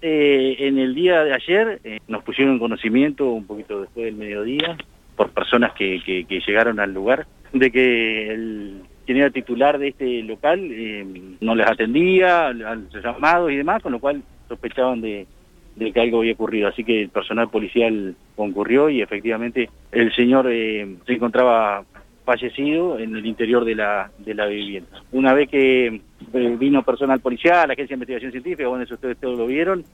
Eh, en el día de ayer eh, nos pusieron en conocimiento un poquito después del mediodía por personas que, que, llegaron al lugar de que el quien era titular de este local eh, no les atendía a los llamados y demás, con lo cual sospechaban de, de, que algo había ocurrido. Así que el personal policial concurrió y efectivamente el señor se encontraba fallecido en el interior de la, de la vivienda. Una vez que eh, vino personal policial, la Agencia de Investigación Científica, bueno, eso ustedes todos lo vieron,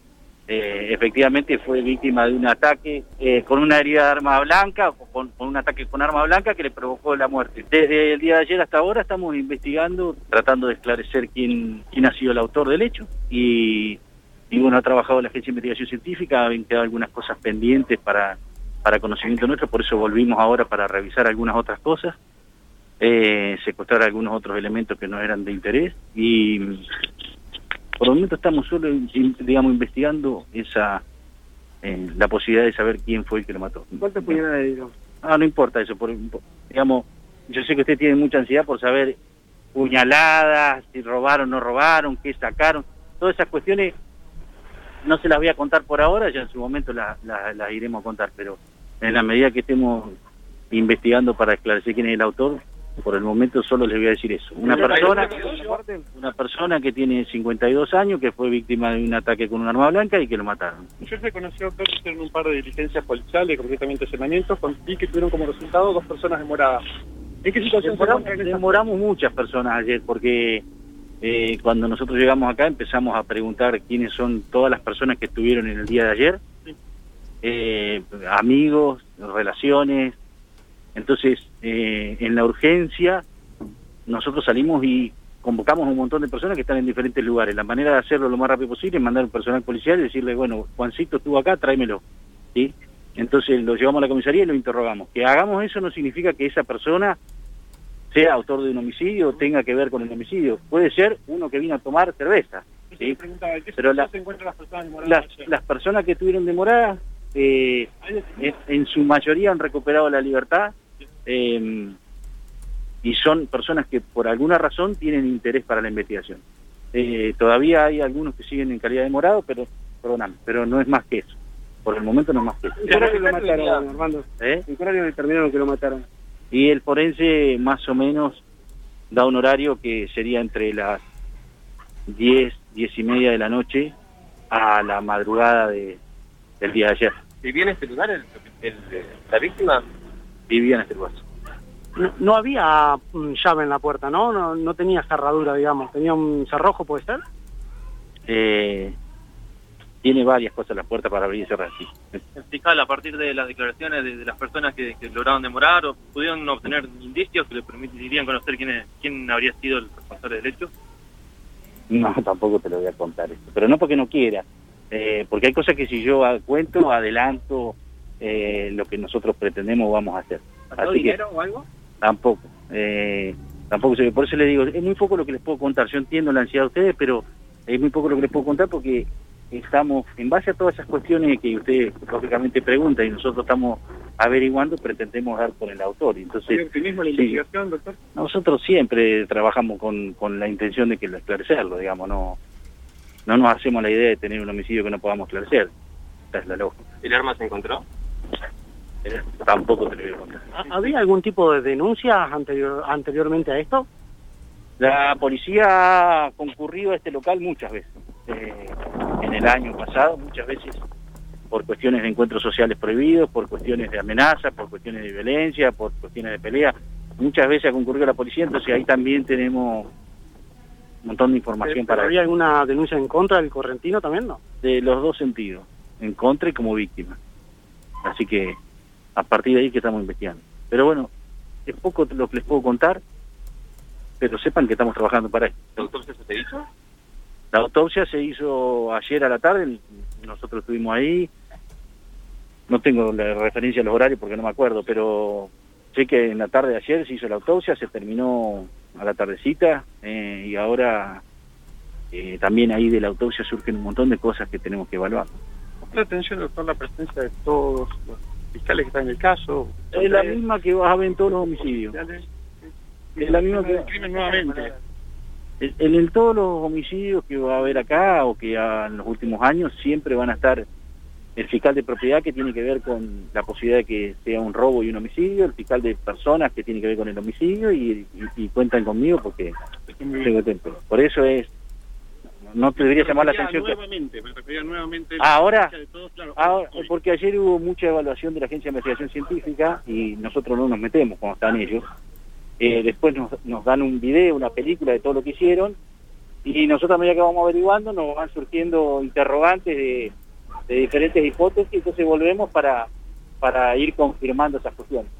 eh, efectivamente fue víctima de un ataque eh, con una herida de arma blanca, con, con, un ataque con arma blanca que le provocó la muerte. Desde el día de ayer hasta ahora estamos investigando, tratando de esclarecer quién, quién ha sido el autor del hecho y, y bueno, ha trabajado la Agencia de Investigación Científica, han quedado algunas cosas pendientes para para conocimiento nuestro, por eso volvimos ahora para revisar algunas otras cosas, eh, secuestrar algunos otros elementos que no eran de interés y por el momento estamos solo, digamos, investigando esa eh, la posibilidad de saber quién fue el que lo mató. ¿Cuántas puñaladas Ah, no importa eso, por, digamos, yo sé que usted tiene mucha ansiedad por saber puñaladas, si robaron o no robaron, qué sacaron, todas esas cuestiones no se las voy a contar por ahora, ya en su momento las iremos a contar, pero en la medida que estemos investigando para esclarecer quién es el autor, por el momento solo les voy a decir eso. Una persona, una persona que tiene 52 años, que fue víctima de un ataque con un arma blanca y que lo mataron. Yo se conoció doctor, en un par de diligencias policiales, concretamente allanamientos, y que tuvieron como resultado dos personas demoradas. ¿En qué situación demoramos, demoramos muchas personas ayer, porque eh, cuando nosotros llegamos acá empezamos a preguntar quiénes son todas las personas que estuvieron en el día de ayer, eh, amigos, relaciones. Entonces, eh, en la urgencia, nosotros salimos y convocamos a un montón de personas que están en diferentes lugares. La manera de hacerlo lo más rápido posible es mandar un personal policial y decirle, bueno, Juancito estuvo acá, tráemelo. ¿Sí? Entonces lo llevamos a la comisaría y lo interrogamos. Que hagamos eso no significa que esa persona sea autor de un homicidio o tenga que ver con el homicidio. Puede ser uno que vino a tomar cerveza. ¿sí? Pero las, personas las, las personas que estuvieron demoradas eh, en su mayoría han recuperado la libertad eh, y son personas que por alguna razón tienen interés para la investigación. Eh, todavía hay algunos que siguen en calidad de morado, pero perdóname, pero no es más que eso. Por el momento no es más que eso. ¿En qué horario lo mataron, Armando? ¿Eh? ¿En qué horario determinaron que lo mataron? Y el forense más o menos da un horario que sería entre las 10, 10 y media de la noche a la madrugada de, del día de ayer. ¿Vivía en este lugar el, la víctima? Vivía en este lugar. No, había mm, llave en la puerta, ¿no? ¿no? No tenía cerradura, digamos. ¿Tenía un cerrojo, puede ser? Eh, tiene varias cosas en la puerta para abrir y cerrar, sí. Fiscal, a partir de las declaraciones de, las personas que, lograron demorar o pudieron obtener indicios que le permitirían conocer quién, quién habría sido el responsable del hecho. No, tampoco te lo voy a contar esto. Pero no porque no quiera, eh, porque hay cosas que si yo cuento, adelanto eh, lo que nosotros pretendemos vamos a hacer. dinero o algo? Tampoco. Eh, tampoco por eso les digo, es muy poco lo que les puedo contar. Yo entiendo la ansiedad de ustedes, pero es muy poco lo que les puedo contar porque estamos, en base a todas esas cuestiones que ustedes lógicamente preguntan y nosotros estamos averiguando, pretendemos dar con el autor. Entonces, optimismo la investigación, doctor? Nosotros siempre trabajamos con, con la intención de que lo esclarecerlo, digamos, no no nos hacemos la idea de tener un homicidio que no podamos esclarecer. Esa es la lógica. ¿El arma se encontró? Tampoco te lo voy a contar. ¿Había algún tipo de denuncias anterior, anteriormente a esto? La policía ha concurrido a este local muchas veces. Eh, en el año pasado, muchas veces por cuestiones de encuentros sociales prohibidos, por cuestiones de amenaza, por cuestiones de violencia, por cuestiones de pelea. Muchas veces ha concurrido la policía, entonces ahí también tenemos un montón de información para... ¿Había alguna denuncia en contra del correntino también, no? De los dos sentidos, en contra y como víctima. Así que a partir de ahí que estamos investigando. Pero bueno, es poco lo que les puedo contar, pero sepan que estamos trabajando para esto. ¿La autopsia se hizo? La autopsia se hizo ayer a la tarde, nosotros estuvimos ahí, no tengo la referencia a los horarios porque no me acuerdo, pero sé que en la tarde de ayer se hizo la autopsia, se terminó a la tardecita eh, y ahora eh, también ahí de la autopsia surgen un montón de cosas que tenemos que evaluar. la atención, doctor, la presencia de todos los fiscales que están en el caso? Es la misma que vas a ver en todos los homicidios. Es la misma que... crimen nuevamente. En, en todos los homicidios que va a haber acá o que en los últimos años siempre van a estar el fiscal de propiedad que tiene que ver con la posibilidad de que sea un robo y un homicidio, el fiscal de personas que tiene que ver con el homicidio y, cuentan conmigo porque tengo tiempo. Por eso es, no te debería llamar la atención. Nuevamente, me refería nuevamente ahora, ahora porque ayer hubo mucha evaluación de la Agencia de Investigación Científica y nosotros no nos metemos cuando están ellos. Eh, después nos, nos dan un video, una película de todo lo que hicieron y nosotros a medida que vamos averiguando nos van surgiendo interrogantes de de diferentes hipótesis, entonces volvemos para, para ir confirmando esas cuestiones.